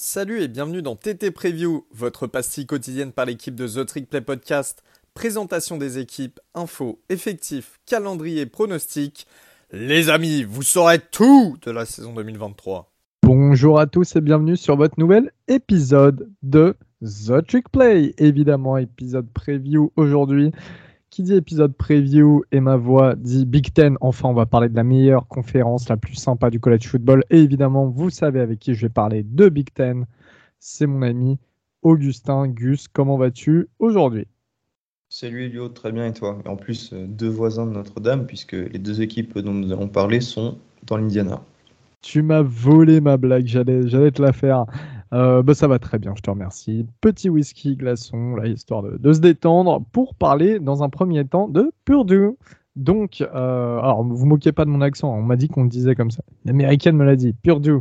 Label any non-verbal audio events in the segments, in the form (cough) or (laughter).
Salut et bienvenue dans TT Preview, votre pastille quotidienne par l'équipe de The Trick Play Podcast. Présentation des équipes, infos, effectifs, calendrier, pronostics. Les amis, vous saurez tout de la saison 2023. Bonjour à tous et bienvenue sur votre nouvel épisode de The Trick Play. Évidemment, épisode preview aujourd'hui. Qui dit épisode preview et ma voix dit Big Ten. Enfin, on va parler de la meilleure conférence, la plus sympa du college football. Et évidemment, vous savez avec qui je vais parler de Big Ten. C'est mon ami Augustin. Gus, comment vas-tu aujourd'hui? Salut Elio, très bien et toi? En plus, euh, deux voisins de Notre-Dame, puisque les deux équipes dont nous allons parler sont dans l'Indiana. Tu m'as volé ma blague, j'allais, j'allais te la faire. Euh, bah, ça va très bien, je te remercie. Petit whisky glaçon, là, histoire de, se détendre, pour parler dans un premier temps de Purdue. Donc, euh, alors, vous moquez pas de mon accent, on m'a dit qu'on le disait comme ça. L'américaine me l'a dit, Purdue.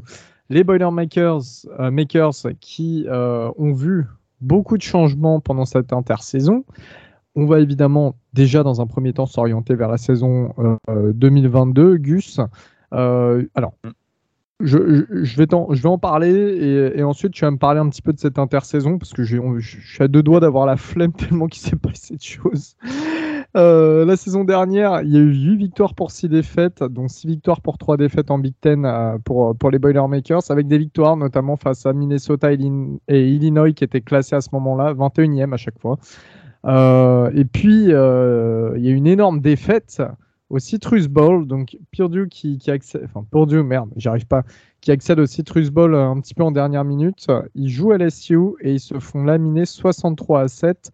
Les Boilermakers euh, makers qui ont vu beaucoup de changements pendant cette intersaison. On va évidemment déjà dans un premier temps s'orienter vers la saison 2022. Gus, alors, je, vais en parler et, ensuite tu vas me parler un petit peu de cette intersaison parce que je suis à deux doigts d'avoir la flemme (laughs) tellement qu'il s'est passé de choses. Euh, la saison dernière, il y a eu 8 victoires pour 6 défaites, dont 6 victoires pour 3 défaites en Big Ten euh, pour, les Boilermakers, avec des victoires notamment face à Minnesota et Illinois qui étaient classés à ce moment-là, 21e à chaque fois. Euh, et puis, il y a une énorme défaite au Citrus Bowl, donc Purdue qui, qui accède, enfin Purdue, merde, j'arrive pas, qui accède au Citrus Bowl euh, un petit peu en dernière minute. Ils jouent à LSU et ils se font laminer 63 à 7.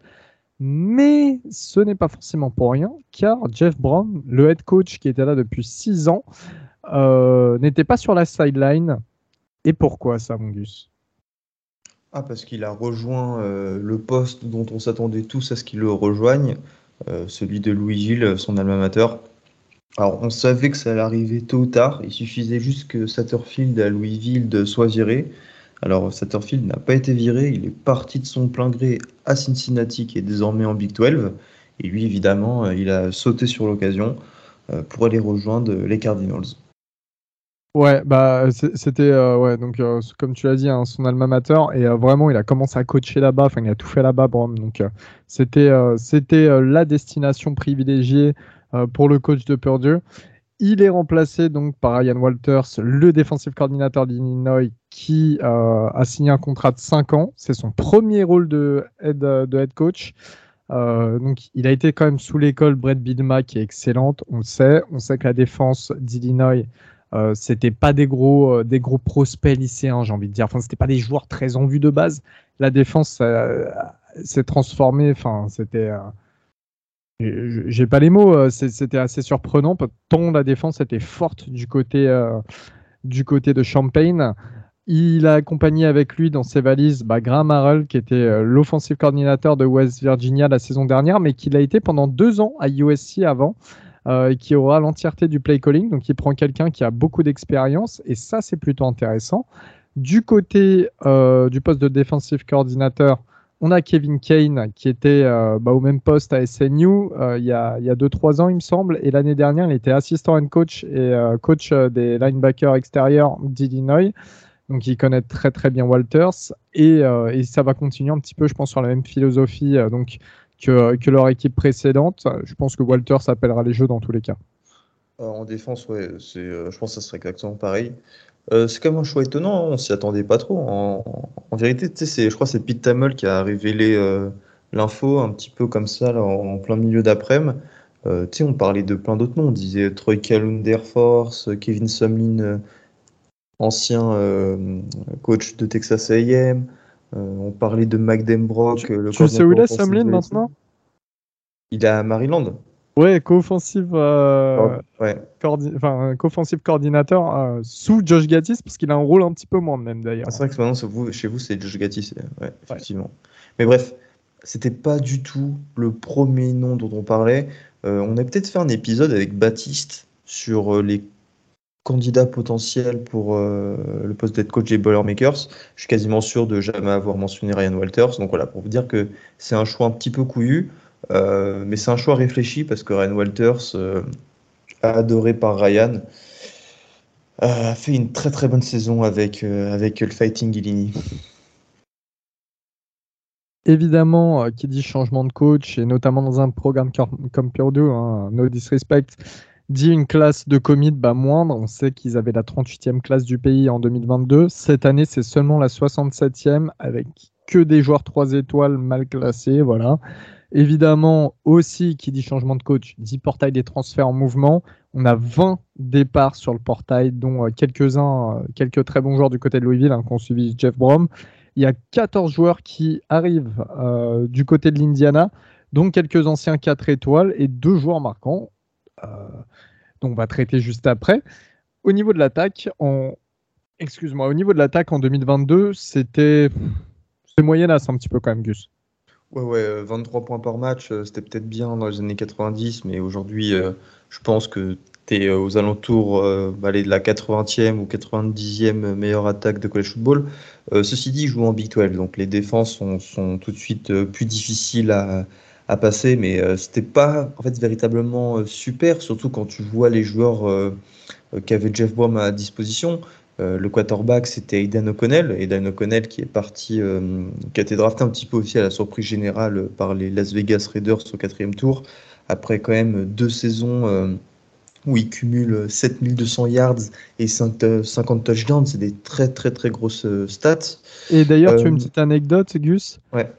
Mais ce n'est pas forcément pour rien, car Jeff Brown, le head coach qui était là depuis 6 ans, euh, n'était pas sur la sideline. Et pourquoi ça, Mongus Ah, parce qu'il a rejoint euh, le poste dont on s'attendait tous à ce qu'il le rejoigne, celui de Louisville, son alma mater. Alors, on savait que ça allait arriver tôt ou tard. Il suffisait juste que Satterfield à Louisville soit viré. Alors, Satterfield n'a pas été viré. Il est parti de son plein gré à Cincinnati, qui est désormais en Big 12. Et lui, évidemment, euh, il a sauté sur l'occasion euh, pour aller rejoindre les Cardinals. Ouais, bah c'était euh, ouais donc comme tu l'as dit hein, son alma mater et vraiment il a commencé à coacher là-bas, enfin il a tout fait là-bas donc c'était c'était la destination privilégiée pour le coach de Purdue. Il est remplacé donc par Ryan Walters, le défensif coordinateur d'Illinois, qui euh, a signé un contrat de 5 ans. C'est son premier rôle de head, head coach. Euh, donc, il a été quand même sous l'école Brett Bidma, qui est excellente. On le sait. On sait que la défense d'Illinois, euh, c'était pas des gros, des gros prospects lycéens, j'ai envie de dire. Enfin, c'était pas des joueurs très en vue de base. La défense s'est transformée. Enfin, c'était j'ai pas les mots, euh, c'était assez surprenant, tant la défense était forte du côté, euh, du côté de Champagne. Il a accompagné avec lui dans ses valises bah, Graham Harrell, qui était euh, l'offensive coordinateur de West Virginia la saison dernière, mais qui l'a été pendant deux ans à USC avant, et qui aura l'entièreté du play calling. Donc il prend quelqu'un qui a beaucoup d'expérience, et ça c'est plutôt intéressant. Du côté du poste de defensive coordinateur, on a Kevin Kane qui était euh, bah, au même poste à SNU euh, il y a 2-3 ans, il me semble. Et l'année dernière, il était assistant and coach et euh, coach des linebackers extérieurs d'Illinois. Donc il connaît très très bien Walters. Et, ça va continuer un petit peu, je pense, sur la même philosophie donc, que, leur équipe précédente. Je pense que Walters appellera les jeux dans tous les cas. En défense, ouais, je pense que ça serait exactement pareil. Euh, c'est quand même un choix étonnant, hein, on s'y attendait pas trop. En, vérité, c'est, je crois que c'est Pete Tamel qui a révélé euh, l'info un petit peu comme ça, en, plein milieu d'après-midi. Euh, on parlait de plein d'autres noms. On disait Troy Calhoun d'Air Force, Kevin Sumlin, ancien coach de Texas AM. on parlait de Mac Dembrock. Tu, le tu sais où il est, Sumlin, maintenant? Il est à Maryland. Ouais, co-offensive euh, coordinateur euh, sous Josh Gattis, parce qu'il a un rôle un petit peu moins même d'ailleurs. Ah, c'est vrai que maintenant, chez vous, c'est Josh Gattis, ouais, effectivement. Mais bref, c'était pas du tout le premier nom dont on parlait. Euh, on a peut-être fait un épisode avec Baptiste sur les candidats potentiels pour le poste d'être coach des Boilermakers. Je suis quasiment sûr de jamais avoir mentionné Ryan Walters. Donc voilà, pour vous dire que c'est un choix un petit peu couillu. Euh, mais c'est un choix réfléchi parce que Ryan Walters, euh, adoré par Ryan, a fait une très très bonne saison avec, avec le Fighting Illini. Évidemment, qui dit changement de coach, et notamment dans un programme comme Purdue, hein, no disrespect, dit une classe de commit bah, moindre. On sait qu'ils avaient la 38e classe du pays en 2022. Cette année, c'est seulement la 67e avec que des joueurs 3 étoiles mal classés. Voilà. Évidemment, aussi, qui dit changement de coach, dit portail des transferts en mouvement. On a 20 départs sur le portail, dont euh, quelques-uns, euh, quelques très bons joueurs du côté de Louisville, hein, qu'on suivi Jeff Brom. Il y a 14 joueurs qui arrivent euh, du côté de l'Indiana, dont quelques anciens 4 étoiles et deux joueurs marquants. dont on va traiter juste après. Au niveau de l'attaque, en... excuse-moi, au niveau de l'attaque en 2022, c'était c'est moyenasse un petit peu quand même, Gus. Ouais, ouais, 23 euh, points par match, euh, c'était peut-être bien dans les années 90, mais aujourd'hui, euh, je pense que tu es aux alentours bah, de la 80e ou 90e meilleure attaque de college football. ceci dit, ils jouent en Big 12, donc les défenses sont, tout de suite plus difficiles à, passer, mais c'était pas en fait véritablement super, surtout quand tu vois les joueurs qu'avait Jeff Baum à disposition. Euh, le quarterback, c'était Aidan O'Connell. Aidan O'Connell qui est parti, euh, qui a été drafté un petit peu aussi à la surprise générale par les Las Vegas Raiders au quatrième tour, après quand même deux saisons euh, où il cumule 7200 yards et 50 touchdowns. C'est des très très très grosses stats. Et d'ailleurs, tu as une petite anecdote, Gus? Ouais.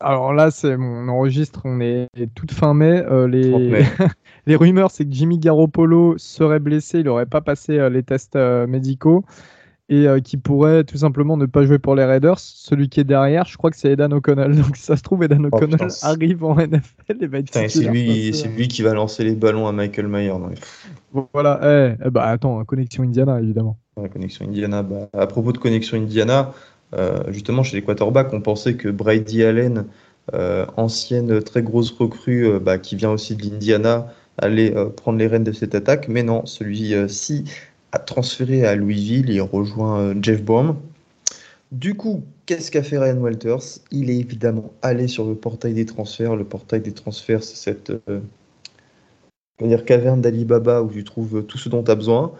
Alors là, c'est mon enregistre, on est toute fin mai. les... (laughs) Les rumeurs, c'est que Jimmy Garoppolo serait blessé, il n'aurait pas passé euh, les tests euh, médicaux et euh, qui pourrait tout simplement ne pas jouer pour les Raiders. Celui qui est derrière, je crois que c'est Edan O'Connell. (laughs) Donc ça se trouve, Edan oh, O'Connell arrive en NFL et va être C'est lui, lui, qui va lancer les ballons à Michael Mayer. Voilà, eh, eh, bah attends, connexion Indiana évidemment. connexion Indiana. Bah, à propos de connexion Indiana, justement chez les quarterbacks, on pensait que Brady Allen, ancienne très grosse recrue bah, qui vient aussi de l'Indiana, euh, prendre les rênes de cette attaque. Mais non, celui-ci a transféré à Louisville et rejoint euh, Jeff Baum. Du coup, qu'est-ce qu'a fait Ryan Walters? Il est évidemment allé sur le portail des transferts. Le portail des transferts, c'est cette euh, caverne d'Alibaba où tu trouves tout ce dont tu as besoin.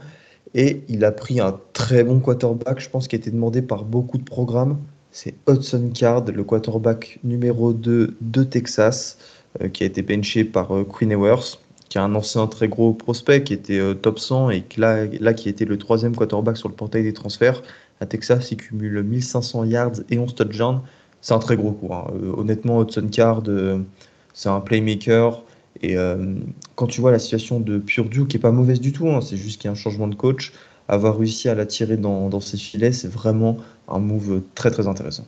Et il a pris un très bon quarterback, je pense, qui a été demandé par beaucoup de programmes. C'est Hudson Card, le quarterback numéro 2 de Texas, qui a été benché par Queen Ewers qui est un ancien très gros prospect, qui était euh, top 100 et là, là, qui était le troisième quarterback sur le portail des transferts. À Texas, il cumule 1500 yards et 11 touchdowns. C'est un très gros coup. Hein. Euh, honnêtement, Hudson Card, euh, c'est un playmaker. Et quand tu vois la situation de Purdue, qui est pas mauvaise du tout, hein, c'est juste qu'il y a un changement de coach, avoir réussi à l'attirer dans, dans ses filets, c'est vraiment un move très très intéressant.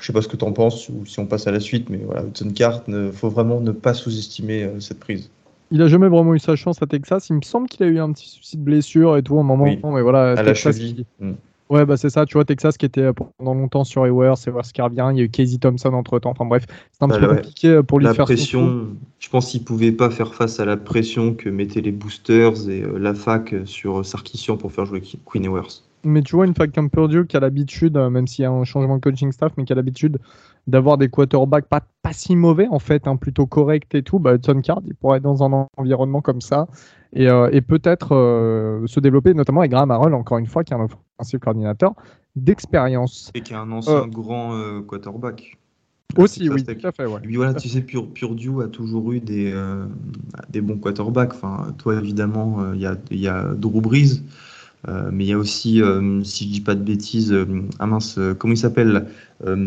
Je sais pas ce que tu en penses ou si on passe à la suite, mais voilà, Hudson Card, il faut vraiment ne pas sous-estimer cette prise il a jamais vraiment eu sa chance à Texas. Il me semble qu'il a eu un petit souci de blessure et tout au moment. Mais voilà, à Texas la cheville. Mm. Ouais, bah c'est ça. Tu vois, Texas qui était pendant longtemps sur Ewers, c'est voir ce qui revient. Il y a eu Casey Thompson entre temps. Enfin bref, c'est un bah, petit peu compliqué pour lui la faire pression. Je pense qu'il pouvait pas faire face à la pression que mettaient les boosters et euh, la fac sur Sarkissian pour faire jouer Queen Ewers. Mais tu vois, une fac comme Purdue qui a l'habitude, euh, même s'il y a un changement de coaching staff, mais qui a l'habitude d'avoir des quarterbacks pas, pas si mauvais en fait, hein, plutôt corrects et tout, bah, Hudson Card, il pourrait être dans un environnement comme ça et, euh, et peut-être euh, se développer, notamment avec Graham Harrell, encore une fois, qui est un offensive coordinateur d'expérience. Et qui est un ancien euh, grand quarterback. Aussi, oui, tout à fait. Ouais. Et puis voilà, tu sais, Pur, Purdue a toujours eu des, des bons quarterbacks. Enfin, toi, évidemment, il y, a, y a Drew Brees. Euh, mais il y a aussi, euh, si je dis pas de bêtises, euh, ah mince, comment il s'appelle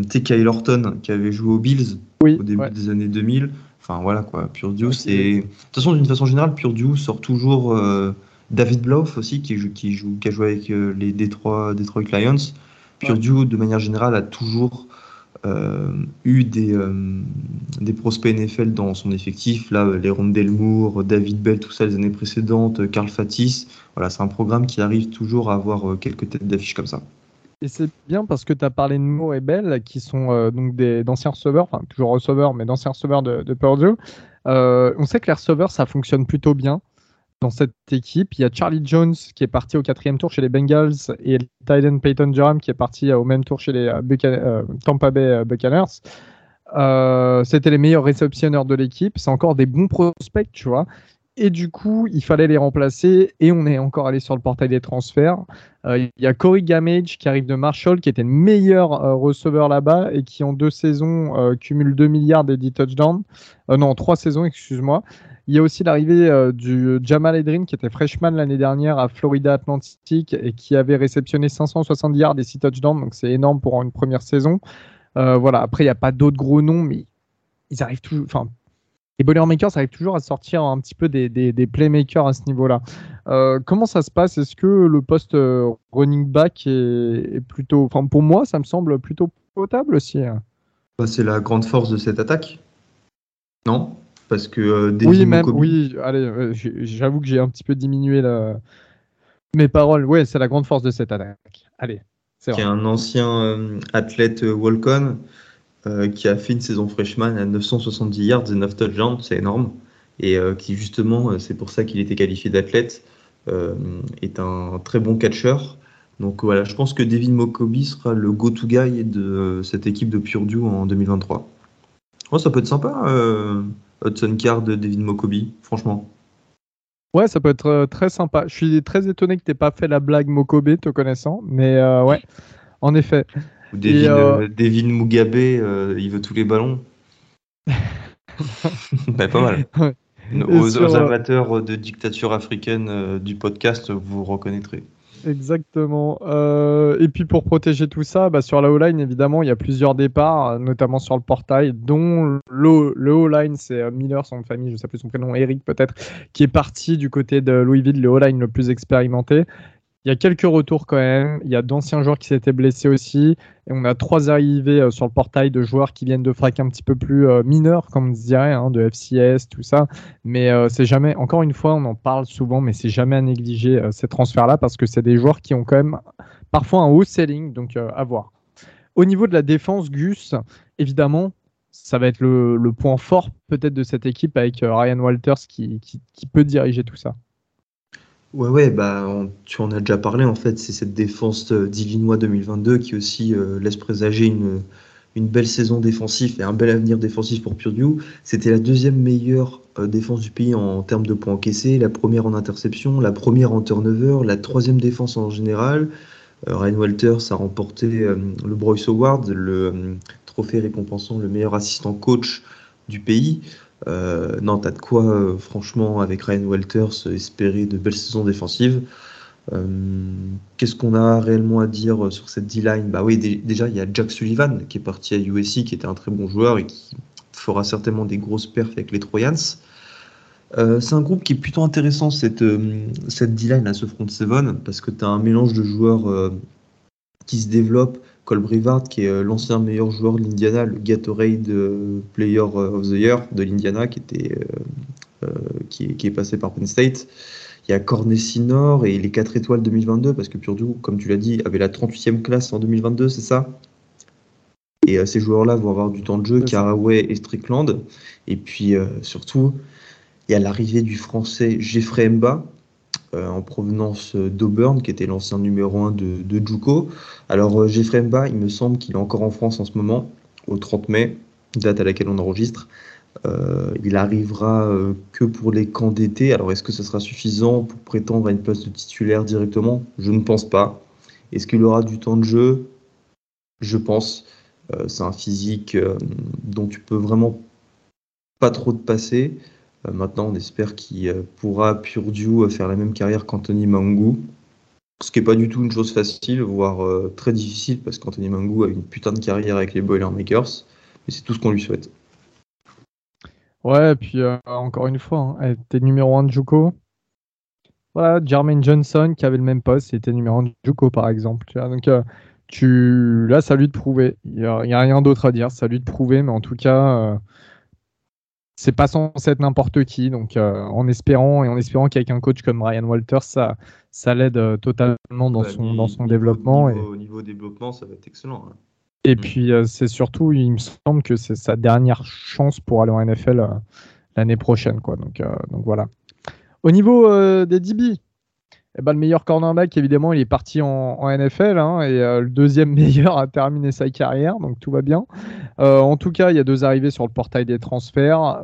T.K. Lorton qui avait joué aux Bills au début des années 2000. Enfin voilà quoi, Purdue, c'est. De toute façon, d'une façon générale, Purdue sort toujours David Blough aussi qui, joue, qui, joue, qui a joué avec les Detroit, Detroit Lions. Purdue, de manière générale, a toujours eu des, euh, des prospects NFL dans son effectif. Là, les Rondell Moore, David Bell, tout ça les années précédentes, Carl Fatis. Voilà, c'est un programme qui arrive toujours à avoir euh, quelques têtes d'affiche comme ça. Et c'est bien parce que tu as parlé de Moore et Bell, qui sont donc d'anciens receveurs, enfin toujours receveurs, mais d'anciens receveurs de, de Purdue. on sait que les receveurs, ça fonctionne plutôt bien dans cette équipe. Il y a Charlie Jones qui est parti au quatrième tour chez les Bengals et Tyden Peyton Durham qui est parti au même tour chez les euh, euh, Tampa Bay euh, Buccaneers. C'était les meilleurs réceptionneurs de l'équipe. C'est encore des bons prospects, tu vois. et du coup, il fallait les remplacer. Et on est encore allé sur le portail des transferts. Euh, il y a Corey Gamage qui arrive de Marshall, qui était le meilleur euh, receveur là-bas et qui en deux saisons euh, cumule 2 milliards d'édit touchdowns. non, trois saisons, excuse-moi. Il y a aussi l'arrivée du Jamal Edrin, qui était freshman l'année dernière à Florida Atlantic et qui avait réceptionné 570 yards et 6 touchdowns. Donc c'est énorme pour une première saison. voilà. Après, il n'y a pas d'autres gros noms, mais ils arrivent toujours. Enfin, les arrivent toujours à sortir un petit peu des, playmakers à ce niveau-là. Euh, comment ça se passe? Est-ce que le poste euh, running back est, plutôt. Enfin, pour moi, ça me semble plutôt potable aussi. Hein. Bah, c'est la grande force de cette attaque. Non? Parce que. Euh, oui, même. Oui, allez, j'avoue que j'ai un petit peu diminué mes paroles. Oui, c'est la grande force de cette attaque. Allez. C'est Qui est un ancien athlète Walcon euh, qui a fait une saison freshman à 970 yards et 9 touchdowns, c'est énorme. Et euh, qui, justement, euh, c'est pour ça qu'il était qualifié d'athlète, est un très bon catcheur. Donc voilà, je pense que Devin Mokobi sera le go-to guy de cette équipe de Purdue en 2023. Oh, ça peut être sympa, Hudson Card de Devin Mokobi, franchement. Ouais, ça peut être très sympa. Je suis très étonné que tu pas fait la blague Mokobe, te connaissant, mais ouais, en effet. Ou Devin, euh, euh, Mugabe, euh, il veut tous les ballons. (laughs) bah, pas mal. Aux, amateurs de dictature africaine du podcast, vous reconnaîtrez. Exactement. et puis pour protéger tout ça, bah, sur la O-line, évidemment, il y a plusieurs départs, notamment sur le portail, dont le, O-line, c'est Miller, son famille, je ne sais plus son prénom, Eric peut-être, qui est parti du côté de Louisville, le O-line le plus expérimenté. Il y a quelques retours quand même. Il y a d'anciens joueurs qui s'étaient blessés aussi. Et on a trois arrivées euh, sur le portail de joueurs qui viennent de fracs un petit peu plus euh, mineurs, comme on dirait, hein, de FCS, tout ça. Mais euh, c'est jamais, encore une fois, on en parle souvent, mais c'est jamais à négliger ces transferts-là parce que c'est des joueurs qui ont quand même parfois un haut selling, donc à voir. Au niveau de la défense, Gus, évidemment, ça va être le, point fort peut-être de cette équipe avec Ryan Walters qui peut diriger tout ça. Ouais, ouais, bah, tu en as déjà parlé en fait. C'est cette défense euh, d'Illinois 2022 qui aussi euh, laisse présager une, une belle saison défensive et un bel avenir défensif pour Purdue. C'était la deuxième meilleure euh, défense du pays en, termes de points encaissés, la première en interception, la première en turnover, la troisième défense en général. Ryan Walters a remporté le Bryce Award, le trophée récompensant le meilleur assistant coach du pays. Euh, non, t'as de quoi, euh, franchement, avec Ryan Walters, espérer de belles saisons défensives. Euh, qu'est-ce qu'on a réellement à dire sur cette D-line? Bah oui, déjà, il y a Jack Sullivan qui est parti à USC, qui était un très bon joueur et qui fera certainement des grosses perfs avec les Troyans. c'est un groupe qui est plutôt intéressant, cette, cette D-line, à ce front seven, parce que tu as un mélange de joueurs qui se développent Cole Brivard, qui est euh, l'ancien meilleur joueur de l'Indiana, le Gatorade euh, Player of the Year de l'Indiana, qui, était, euh, qui, est passé par Penn State. Il y a Cornet Sinor et les 4 étoiles 2022, parce que Purdue, comme tu l'as dit, avait la 38e classe en 2022, c'est ça? Et ces joueurs-là vont avoir du temps de jeu, Caraway et Strickland. Et puis surtout, il y a l'arrivée du français Jeffrey Mba, euh, en provenance d'Auburn, qui était l'ancien numéro 1 de, de Juco. Alors, euh, Jeffrey Mba, il me semble qu'il est encore en France en ce moment, au 30 mai, date à laquelle on enregistre. Euh, il arrivera que pour les camps d'été. Alors, est-ce que ce sera suffisant pour prétendre à une place de titulaire directement? Je ne pense pas. Est-ce qu'il aura du temps de jeu? Je pense. c'est un physique dont tu peux vraiment pas trop te passer. Euh, maintenant, on espère qu'il euh, pourra Purdue euh, faire la même carrière qu'Anthony Mangou. Ce qui n'est pas du tout une chose facile, voire très difficile, parce qu'Anthony Mangou a une putain de carrière avec les Boilermakers. Mais c'est tout ce qu'on lui souhaite. Ouais, et puis encore une fois, hein, était numéro 1 de Juco. Voilà, Jermaine Johnson qui avait le même poste, était numéro 1 de Juco par exemple. Donc tu... là, ça lui de prouver. Il n'y a, a, rien d'autre à dire, ça lui de prouver, mais en tout cas, c'est pas censé être n'importe qui. Donc, euh, en espérant et en espérant qu'avec un coach comme Ryan Walters, ça, ça l'aide euh, totalement dans son, dans son développement. Au niveau, développement, ça va être excellent. Hein. Et mm. puis, euh, c'est surtout, il me semble que c'est sa dernière chance pour aller en NFL l'année prochaine. Quoi. Donc, donc, voilà. Au niveau des DB, eh ben, le meilleur cornerback, évidemment, il est parti en, NFL hein, et le deuxième (laughs) meilleur a terminé sa carrière, donc tout va bien. en tout cas, il y a deux arrivées sur le portail des transferts,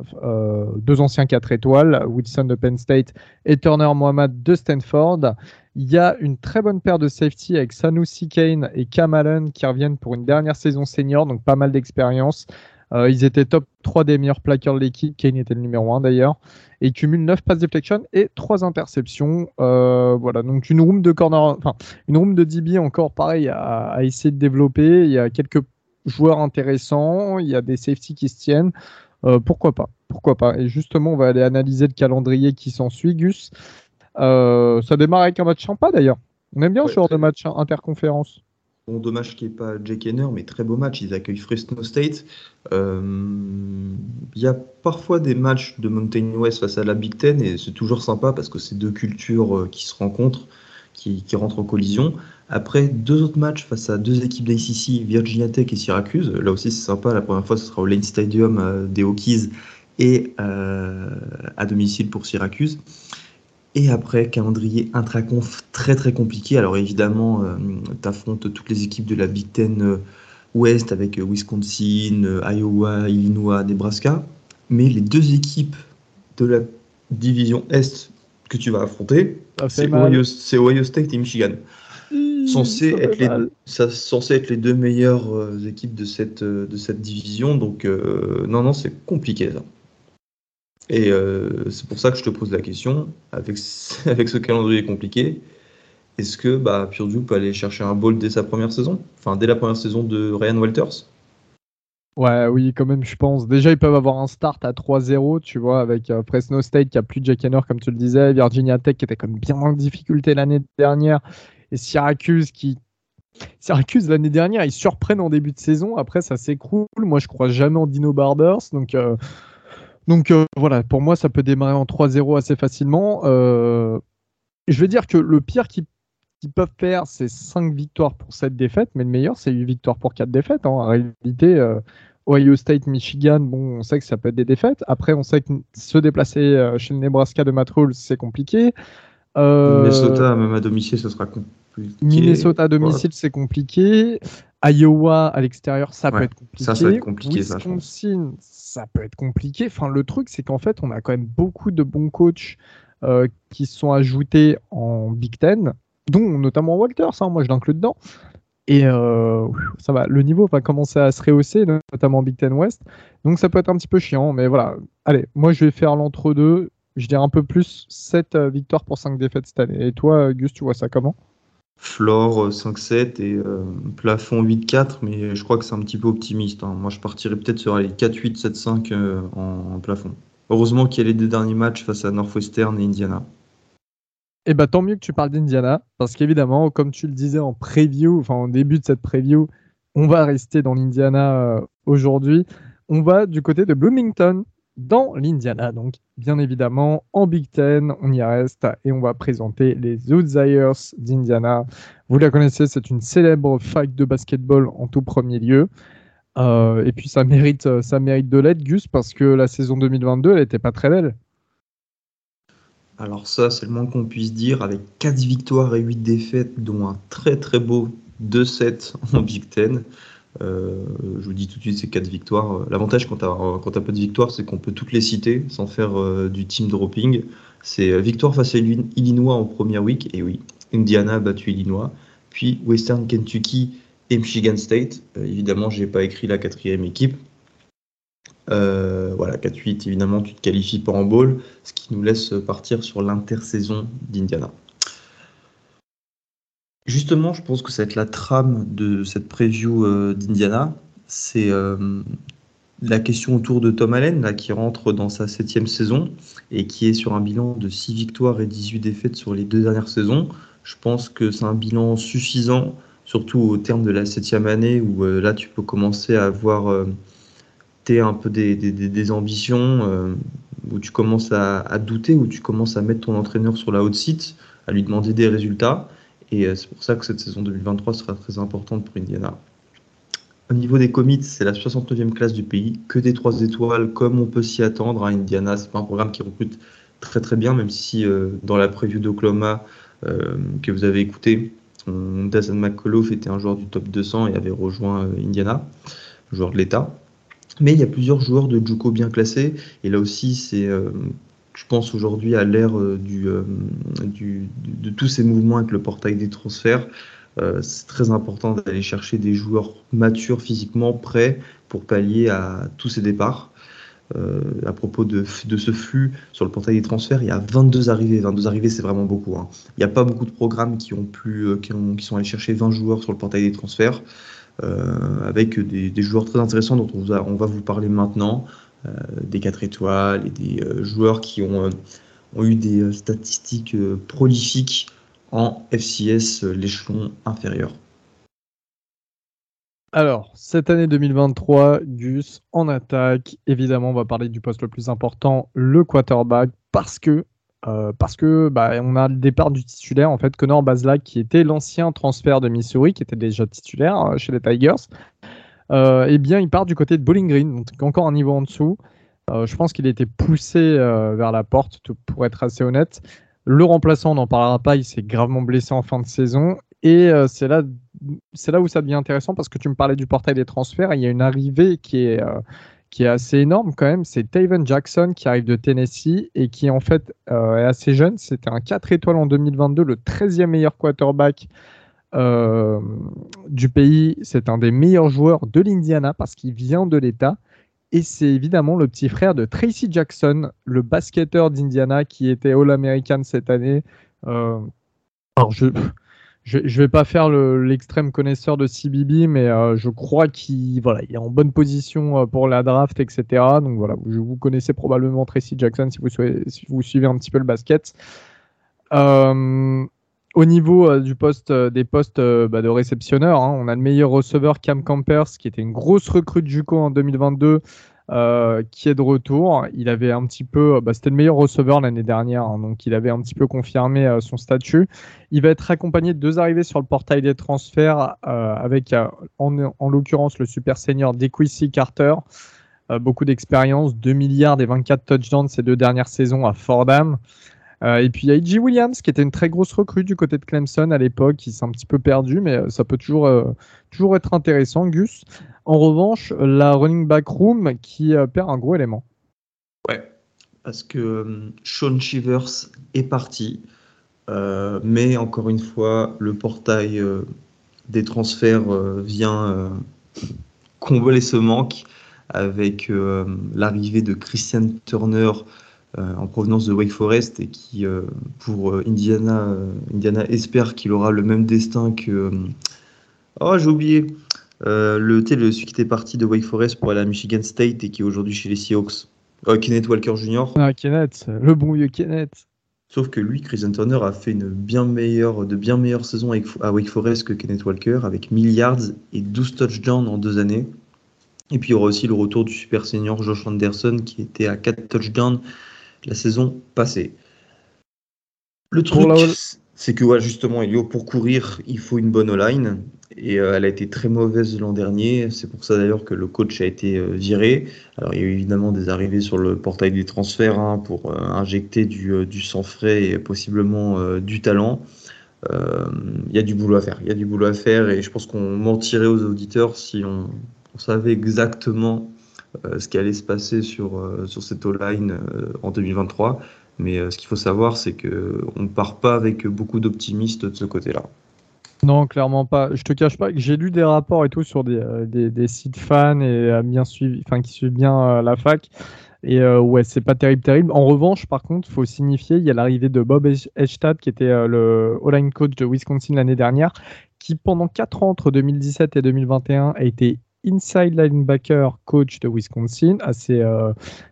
deux anciens 4 étoiles, Wilson de Penn State et Turner Mohamed de Stanford. Il y a une très bonne paire de safety avec Sanusi Kane et Cam Allen qui reviennent pour une dernière saison senior, donc pas mal d'expérience. Euh, ils étaient top 3 des meilleurs plaqueurs de l'équipe. Kane était le numéro 1 d'ailleurs. Et ils cumulent 9 passes deflection et 3 interceptions. Euh, voilà, donc une room de corner, enfin, une room de DB encore pareil à, essayer de développer. Il y a quelques joueurs intéressants. Il y a des safety qui se tiennent. Euh, pourquoi pas? Pourquoi pas? Et justement, on va aller analyser le calendrier qui s'ensuit, Gus. Ça démarre avec un match sympa d'ailleurs. On aime bien ce genre de match interconférence. Bon, dommage qu'il n'y ait pas Jake Henner, mais très beau match. Ils accueillent Fresno State. Euh, il y a parfois des matchs de Mountain West face à la Big Ten et c'est toujours sympa parce que c'est deux cultures euh, qui se rencontrent, qui, rentrent en collision. Après, deux autres matchs face à deux équipes d'ACC, Virginia Tech et Syracuse. Là aussi, c'est sympa. La première fois, ce sera au Lane Stadium des Hokies et à domicile pour Syracuse. Et après, calendrier intraconf très très compliqué. Alors évidemment, euh, tu affrontes toutes les équipes de la Big Ten euh, Ouest avec euh, Wisconsin, Iowa, Illinois, Nebraska. Mais les deux équipes de la division Est que tu vas affronter, c'est Ohio, State et Michigan. censé, être les, ça, censé être les deux meilleures équipes de cette, de cette division. Donc non, non, c'est compliqué ça. Et euh, c'est pour ça que je te pose la question, avec, (laughs) avec ce calendrier compliqué, est-ce que bah, Purdue peut aller chercher un ball dès sa première saison? Enfin, dès la première saison de Ryan Walters? Ouais, oui, quand même, je pense. Déjà, ils peuvent avoir un start à 3-0, tu vois, avec euh, Fresno State qui a plus de Jack Henner, comme tu le disais, Virginia Tech qui était quand même bien en difficulté l'année dernière, et Syracuse qui. Syracuse, l'année dernière, ils surprennent en début de saison. Après, ça s'écroule. Moi, je crois jamais en Dino Barbers. Donc. Euh, donc euh, voilà, pour moi, ça peut démarrer en 3-0 assez facilement. Euh, je vais dire que le pire qu'ils peuvent faire, c'est 5 victoires pour 7 défaites, mais le meilleur, c'est 8 victoires pour 4 défaites. Hein. En réalité, euh, Ohio State, Michigan, bon, on sait que ça peut être des défaites. Après, on sait que se déplacer chez le Nebraska de Matt c'est compliqué. Minnesota, même à domicile, ce sera compliqué. Minnesota à domicile, c'est compliqué. Iowa à l'extérieur, ça peut être compliqué. Ça, ça va être compliqué. Wisconsin, ça peut être compliqué. Enfin, le truc, c'est qu'en fait, on a quand même beaucoup de bons coachs euh, qui sont ajoutés en Big Ten, dont notamment Walters. Hein, moi, je l'inclus dedans. Et euh, ça va, le niveau va commencer à se rehausser, notamment en Big Ten West. Donc ça peut être un petit peu chiant, mais voilà. Allez, moi je vais faire l'entre-deux. Je dirais un peu plus 7 euh, victoires pour 5 défaites cette année. Et toi, Gus, tu vois ça comment? Floor 5-7 et euh, plafond 8-4, mais je crois que c'est un petit peu optimiste. Hein. Moi, je partirais peut-être sur les 4-8, 7-5 euh, en, plafond. Heureusement qu'il y a les deux derniers matchs face à Northwestern et Indiana. Eh bah tant mieux que tu parles d'Indiana, parce qu'évidemment, comme tu le disais en preview, enfin en début de cette preview, on va rester dans l'Indiana euh, aujourd'hui. On va du côté de Bloomington, dans l'Indiana. Donc, bien évidemment, en Big Ten, on y reste et on va présenter les Outsiders d'Indiana. Vous la connaissez, c'est une célèbre fight de basketball en tout premier lieu. Euh, et puis, ça mérite, ça mérite de l'aide, Gus, parce que la saison 2022, elle n'était pas très belle. Alors ça, c'est le moins qu'on puisse dire, avec 4 victoires et 8 défaites, dont un très très beau 2-7 en Big Ten. Euh, je vous dis tout de suite, c'est quatre victoires. L'avantage quand tu as, peu de victoires, c'est qu'on peut toutes les citer sans faire euh, du team dropping. C'est euh, victoire face à Illinois en première week, et oui, Indiana a battu Illinois, puis Western Kentucky et Michigan State. évidemment, j'ai pas écrit la quatrième équipe. voilà, 4-8, évidemment, tu te qualifies pas en bowl, ce qui nous laisse partir sur l'intersaison d'Indiana. Justement, je pense que ça va être la trame de cette preview euh, d'Indiana. C'est euh, la question autour de Tom Allen, qui rentre dans sa septième saison et qui est sur un bilan de 6 victoires et 18 défaites sur les deux dernières saisons. Je pense que c'est un bilan suffisant, surtout au terme de la septième année, où euh, là, tu peux commencer à avoir un peu des, ambitions, où tu commences à, à, douter, où tu commences à mettre ton entraîneur sur la haute site, à lui demander des résultats. Et euh, c'est pour ça que cette saison 2023 sera très importante pour Indiana. Au niveau des commits, c'est la 69e classe du pays, que des 3 étoiles, comme on peut s'y attendre. À Indiana, c'est pas un programme qui recrute très très bien, même si euh, dans la preview d'Oklahoma euh, que vous avez écouté, Dazan McCullough était un joueur du top 200 et avait rejoint Indiana, joueur de l'État. Mais il y a plusieurs joueurs de Juco bien classés. Et là aussi, c'est, je pense aujourd'hui à l'ère du, du, de tous ces mouvements avec le portail des transferts. c'est très important d'aller chercher des joueurs matures physiquement, prêts pour pallier à tous ces départs. Euh, à propos de, ce flux sur le portail des transferts, il y a 22 arrivées. 22 arrivées, c'est vraiment beaucoup. Hein. Il n'y a pas beaucoup de programmes qui, ont pu, euh, qui, ont, qui, sont allés chercher 20 joueurs sur le portail des transferts, euh, avec des, joueurs très intéressants dont on, va, vous parler maintenant, euh, des 4 étoiles et des euh, joueurs qui ont, ont, eu des statistiques prolifiques en FCS, l'échelon inférieur. Alors, cette année 2023, Gus en attaque. Évidemment, on va parler du poste le plus important, le quarterback, parce que euh, parce que bah, a le départ du titulaire en fait, Connor Baslack, qui était l'ancien transfert de Missouri, qui était déjà titulaire euh, chez les Tigers. Euh, eh bien, il part du côté de Bowling Green, donc encore un niveau en dessous. je pense qu'il a été poussé vers la porte, pour être assez honnête. Le remplaçant, on n'en parlera pas, il s'est gravement blessé en fin de saison. Et c'est là c'est là où ça devient intéressant parce que tu me parlais du portail des transferts. il y a une arrivée qui est, euh, qui est assez énorme quand même. C'est Taven Jackson qui arrive de Tennessee et qui en fait euh, est assez jeune. C'était un 4 étoiles en 2022, le 13e meilleur quarterback euh, du pays. C'est un des meilleurs joueurs de l'Indiana parce qu'il vient de l'État. Et c'est évidemment le petit frère de Tracy Jackson, le basketteur d'Indiana qui était All-American cette année. alors je ne vais pas faire l'extrême connaisseur de CBB, mais euh, je crois qu'il voilà, il est en bonne position euh, pour la draft, etc. Donc voilà, vous connaissez probablement Tracy Jackson si vous, suivez un petit peu le basket. Euh, au niveau du poste, des postes bah, de réceptionneur, hein, on a le meilleur receveur Cam Campers, qui était une grosse recrue de Juco en 2022. Euh, qui est de retour. Il avait un petit peu, bah, c'était le meilleur receveur l'année dernière, hein, donc il avait un petit peu confirmé euh, son statut. Il va être accompagné de deux arrivées sur le portail des transferts, euh, avec en, en l'occurrence le super senior DeQuissy Carter. beaucoup d'expérience, 2 milliards et 24 touchdowns ces deux dernières saisons à Fordham. Et puis il y a E.G. Williams qui était une très grosse recrue du côté de Clemson à l'époque, qui s'est un petit peu perdu, mais ça peut toujours, toujours être intéressant, Gus. En revanche, la running back room qui euh, perd un gros élément. Ouais, parce que euh, Sean Shivers est parti. Euh, mais encore une fois, le portail des transferts vient combler ce manque avec l'arrivée de Christian Turner en provenance de Wake Forest et qui, pour Indiana, Indiana espère qu'il aura le même destin que. oh, j'ai oublié. Euh, le, le, celui qui était parti de Wake Forest pour aller à Michigan State et qui est aujourd'hui chez les Seahawks. Euh, Kenneth Walker Jr. Ah, Kenneth, le bon vieux Kenneth. Sauf que lui, Chris Turner a fait une bien meilleure, de bien meilleures saisons à Wake Forest que Kenneth Walker, avec milliards et 12 touchdowns en deux années. Et puis il y aura aussi le retour du super senior Josh Anderson qui était à 4 touchdowns la saison passée. Le truc, c'est que ouais, justement, Elio, pour courir, il faut une bonne line. Et euh, elle a été très mauvaise l'an dernier. C'est pour ça d'ailleurs que le coach a été euh, viré. Alors il y a eu évidemment des arrivées sur le portail des transferts hein, pour euh, injecter du, du, sang frais et possiblement du talent. Il y a du boulot à faire. Il y a du boulot à faire et je pense qu'on mentirait aux auditeurs si on, on savait exactement ce qui allait se passer sur, sur cette O-line en 2023. Mais ce qu'il faut savoir, c'est qu'on ne part pas avec beaucoup d'optimistes de ce côté-là. Non, clairement pas. Je te cache pas que j'ai lu des rapports et tout sur des, euh, des, sites fans et euh, bien suivi, enfin qui suivent bien euh, la fac. Et ouais, c'est pas terrible, terrible. En revanche, par contre, faut signifier, il y a l'arrivée de Bob Echtad, qui était le all-line coach de Wisconsin l'année dernière, qui pendant 4 ans entre 2017 et 2021 a été inside linebacker coach de Wisconsin, assez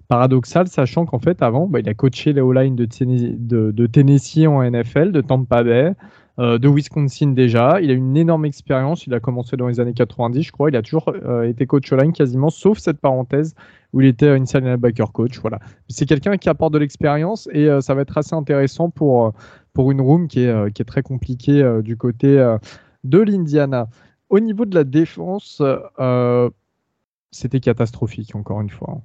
paradoxal, sachant qu'en fait avant, bah, il a coaché les all-line de, Tennessee en NFL, de Tampa Bay. Euh, de Wisconsin déjà. Il a une énorme expérience. Il a commencé dans les années 90, je crois. Il a toujours euh, été coach online quasiment, sauf cette parenthèse où il était inside linebacker coach. Voilà. C'est quelqu'un qui apporte de l'expérience et euh, ça va être assez intéressant pour, pour une room qui est, qui est très compliquée du côté de l'Indiana. Au niveau de la défense, c'était catastrophique, encore une fois.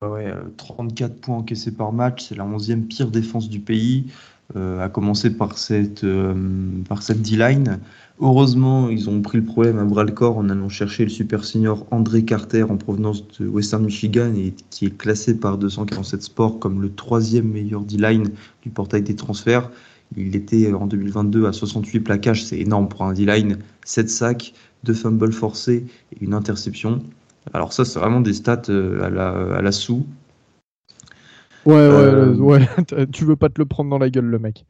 Ouais, 34 points encaissés par match, c'est la 11e pire défense du pays. à commencer par cette, par cette D-line. Heureusement, ils ont pris le problème à bras le corps en allant chercher le super senior André Carter en provenance de Western Michigan et qui est classé par 247 Sports comme le troisième meilleur D-line du portail des transferts. Il était en 2022 à 68 plaquages, c'est énorme pour un D-line, 7 sacs, 2 fumbles forcés et une interception. Alors ça, c'est vraiment des stats euh, à la, à la sous. Ouais, ouais, euh, ouais, (laughs) tu veux pas te le prendre dans la gueule, le mec.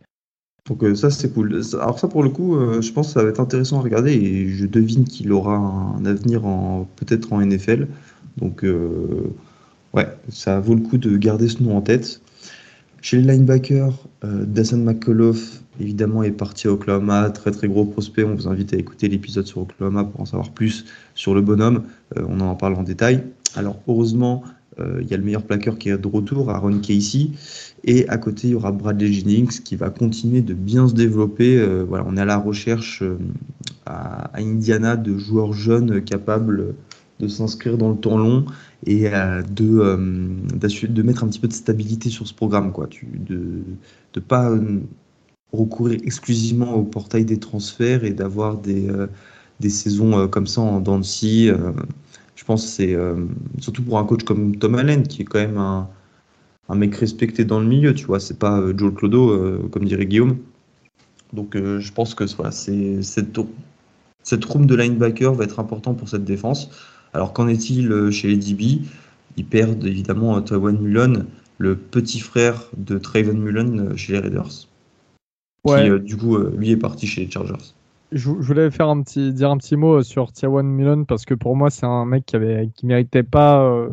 Donc euh, ça c'est cool. Alors ça pour le coup, euh, je pense que ça va être intéressant à regarder et je devine qu'il aura un avenir en peut-être en NFL. Donc euh, ouais, ça vaut le coup de garder ce nom en tête. Chez les linebackers, Dasson McCullough évidemment est parti à Oklahoma, très très gros prospect. On vous invite à écouter l'épisode sur Oklahoma pour en savoir plus sur le bonhomme. on en parle en détail. Alors heureusement, il y a le meilleur plaqueur qui est de retour, Aaron Casey. Et à côté, il y aura Bradley Jennings qui va continuer de bien se développer. Euh, voilà, on est à la recherche euh, à, Indiana de joueurs jeunes capables de s'inscrire dans le temps long et euh, de, de mettre un petit peu de stabilité sur ce programme. Quoi. de ne pas recourir exclusivement au portail des transferts et d'avoir des, des saisons comme ça en dents de je pense que c'est surtout pour un coach comme Tom Allen qui est quand même un un mec respecté dans le milieu, tu vois. C'est pas euh, Joel Clodo, euh, comme dirait Guillaume. Donc euh, je pense que voilà, cette, cette room de linebacker va être important pour cette défense. Alors qu'en est-il chez les DB Ils perdent évidemment Tywin Mullen, le petit frère de Trayvon Mullen chez les Raiders. Qui du coup lui est parti chez les Chargers. Je, voulais faire un petit, dire un petit mot sur Tywin Mullen parce que pour moi c'est un mec qui avait qui méritait pas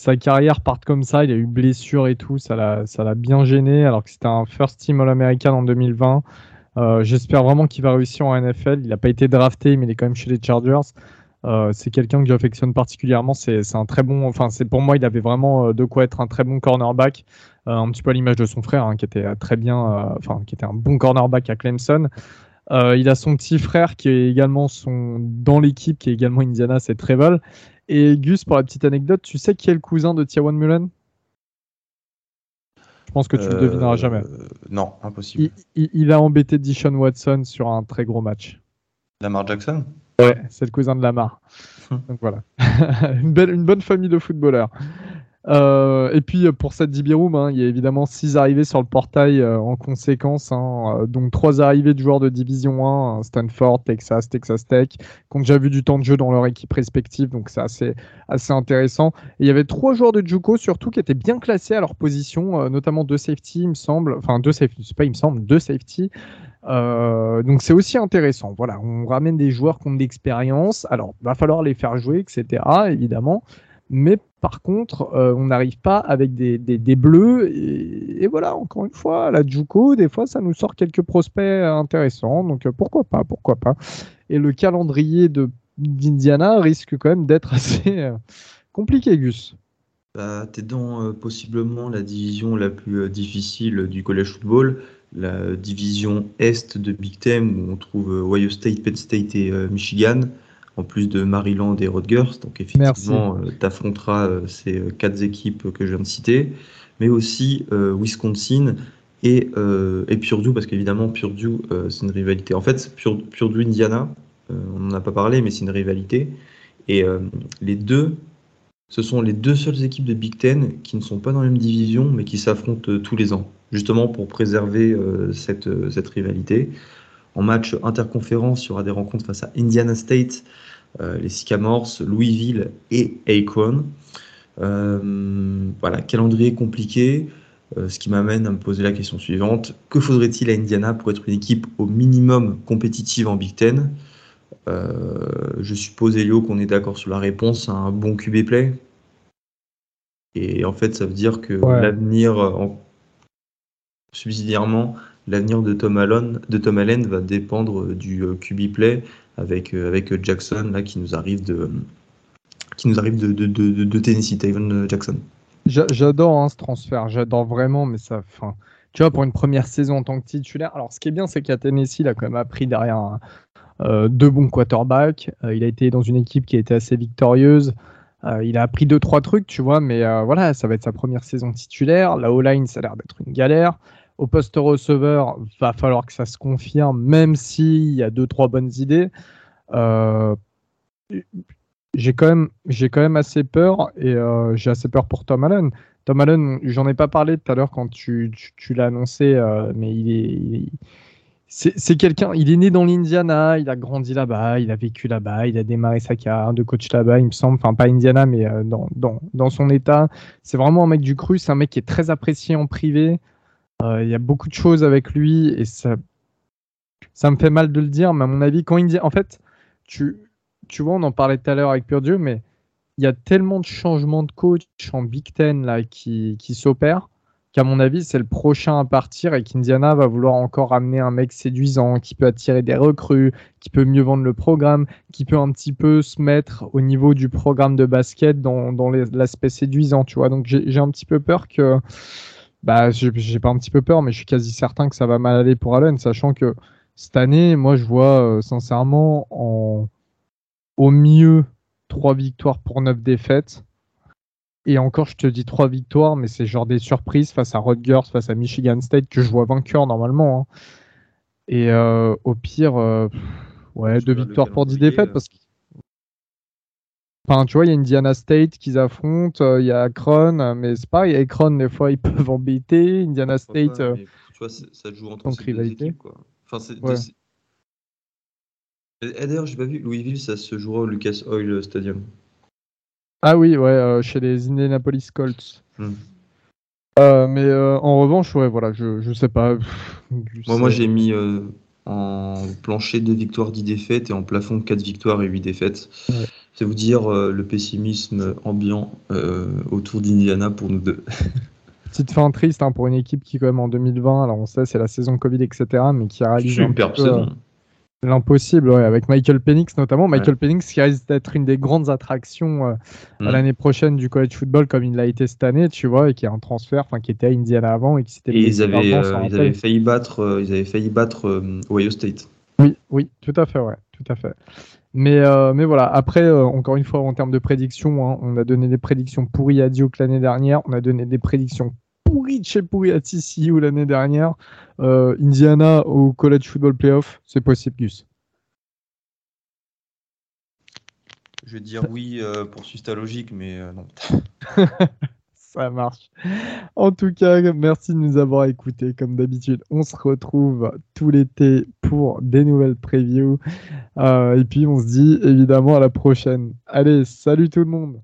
sa carrière parte comme ça. Il a eu blessure et tout. Ça l'a bien gêné alors que c'était un first team All-American en 2020. Euh, j'espère vraiment qu'il va réussir en NFL. Il n'a pas été drafté, mais il est quand même chez les Chargers. Euh, c'est quelqu'un que j'affectionne particulièrement. C'est un très bon. Enfin, c'est pour moi, il avait vraiment euh, de quoi être un très bon cornerback. un petit peu à l'image de son frère, hein, qui était très bien. Enfin, qui était un bon cornerback à Clemson. il a son petit frère qui est également son dans l'équipe, qui est également Indiana, c'est Trevor. Et Gus, pour la petite anecdote, tu sais qui est le cousin de Tiawan Mullen? Je pense que tu ne le devineras jamais. Euh, non, impossible. Il, a embêté Dishon Watson sur un très gros match. Lamar Jackson? Ouais, c'est le cousin de Lamar. Donc voilà. (laughs) une, belle, une bonne famille de footballeurs. Euh, et puis pour cette DB Room, hein, il y a évidemment six arrivées sur le portail euh, en conséquence. Hein, euh, donc trois arrivées de joueurs de Division 1, hein, Stanford, Texas, Texas Tech, qui ont déjà vu du temps de jeu dans leur équipe respective. Donc c'est assez, assez intéressant. Et il y avait trois joueurs de Juco surtout qui étaient bien classés à leur position, notamment deux safety, il me semble. Enfin deux safety, pas il me semble, deux safety. Donc c'est aussi intéressant. Voilà, on ramène des joueurs qui ont de l'expérience. Alors, va falloir les faire jouer, etc. Évidemment mais par contre, euh, on n'arrive pas avec des, des, bleus. Et, voilà, encore une fois, la Juco, des fois, ça nous sort quelques prospects intéressants. Donc euh, pourquoi pas, pourquoi pas. Et le calendrier de d'Indiana risque quand même d'être (laughs) assez euh, compliqué, Gus. Bah, T'es dans possiblement la division la plus difficile du college football, la division est de Big Ten où on trouve Ohio State, Penn State et Michigan en plus de Maryland et Rutgers. Donc effectivement, euh, tu affronteras euh, ces euh, quatre équipes que je viens de citer, mais aussi Wisconsin et, et Purdue, parce qu'évidemment, Purdue, c'est une rivalité. En fait, Purdue, Indiana, on n'en a pas parlé, mais c'est une rivalité. Et les deux, ce sont les deux seules équipes de Big Ten qui ne sont pas dans la même division, mais qui s'affrontent tous les ans, justement pour préserver cette, cette rivalité. En match interconférence, il y aura des rencontres face à Indiana State, euh, les Sycamores, Louisville et Akron. Euh, voilà, calendrier compliqué, euh, ce qui m'amène à me poser la question suivante. Que faudrait-il à Indiana pour être une équipe au minimum compétitive en Big Ten? Je suppose, Elio, qu'on est d'accord sur la réponse, un bon QB play? Et en fait, ça veut dire que l'avenir, subsidiairement, l'avenir de Tom Allen, de Tom Allen va dépendre du QB play avec, euh, avec Jackson là, qui nous arrive de, qui nous arrive de, de, de, Tennessee, Tyven Jackson. J'adore hein, ce transfert, j'adore vraiment, mais ça. Fin, tu vois, pour une première saison en tant que titulaire, alors ce qui est bien, c'est qu'à Tennessee, il a quand même appris derrière euh, deux bons quarterbacks. Euh, il a été dans une équipe qui a été assez victorieuse. il a appris deux, trois trucs, tu vois, mais voilà, ça va être sa première saison titulaire. La O-line, ça a l'air d'être une galère. Au poste receveur, va falloir que ça se confirme, même s'il y a deux, trois bonnes idées. Euh, j'ai quand même, j'ai quand même assez peur et euh, j'ai assez peur pour Tom Allen. Tom Allen, j'en ai pas parlé tout à l'heure quand tu, tu, l'as annoncé, euh, mais il est, c'est quelqu'un, il est né dans l'Indiana, il a grandi là-bas, il a vécu là-bas, il a démarré sa carrière de coach là-bas, il me semble, enfin pas Indiana, mais euh, dans, dans, dans, son état. C'est vraiment un mec du cru, c'est un mec qui est très apprécié en privé. Euh, il y a beaucoup de choses avec lui et ça, ça me fait mal de le dire, mais à mon avis, quand Indiana, en fait, tu, tu vois, on en parlait tout à l'heure avec Pure Dieu, mais il y a tellement de changements de coach en Big Ten là qui, qui s'opèrent qu'à mon avis, c'est le prochain à partir et qu'Indiana va vouloir encore amener un mec séduisant, qui peut attirer des recrues, qui peut mieux vendre le programme, qui peut un petit peu se mettre au niveau du programme de basket dans, l'aspect séduisant, tu vois. Donc j'ai un petit peu peur que. Bah, j'ai pas un petit peu peur, mais je suis quasi certain que ça va mal aller pour Allen, sachant que cette année, moi, je vois euh, sincèrement en, au mieux 3 victoires pour 9 défaites et encore, je te dis trois victoires, mais c'est genre des surprises face à Rutgers, face à Michigan State que je vois vainqueur normalement. Hein. Et euh, au pire, euh, ouais, deux victoires pour dix défaites parce que. Enfin, tu vois, il y a Indiana State qu'ils affrontent, euh, il y a Akron, mais c'est pas, il y a Akron, des fois, ils (laughs) peuvent embêter. Indiana State. tu vois, ça joue entre ces rivalité. Équipes, quoi. Enfin, c'est. Ouais. D'ailleurs, j'ai pas vu, Louisville, ça se jouera au Lucas Oil Stadium. Ah oui, ouais, euh, chez les Indianapolis Colts. Hmm. Euh, mais euh, en revanche, ouais, voilà, je, je sais pas. moi, moi j'ai mis en plancher 2 victoires, 10 défaites et en plafond 4 victoires et 8 défaites. C'est vous dire le pessimisme ambiant autour d'Indiana pour nous deux. (laughs) Petite fin triste hein, pour une équipe qui, quand même, en 2020, alors on sait, c'est la saison Covid, etc., mais qui a réalisé. Super saison. L'impossible, ouais, avec Michael Penix notamment. Michael Penix qui risque d'être une des grandes attractions euh, mm. l'année prochaine du college football comme il l'a été cette année, tu vois, et qui est un transfert, enfin qui était à Indiana avant et qui s'était. Et ils avaient, euh, ils avaient failli battre, euh, ils avaient failli battre Ohio State. Oui, oui, tout à fait, ouais, tout à fait. Mais, mais voilà, après, encore une fois, en termes de prédictions, hein, on a donné des prédictions pourries à Duke l'année dernière, on a donné des prédictions pourri de chez pourri à TCU l'année dernière. Euh, Indiana au College Football Playoff, c'est possible, Gus. Je vais dire oui euh, pour suivre ta logique, mais euh, non. (laughs) Ça marche. En tout cas, merci de nous avoir écoutés. Comme d'habitude, on se retrouve tout l'été pour des nouvelles previews. et puis, on se dit évidemment à la prochaine. Allez, salut tout le monde.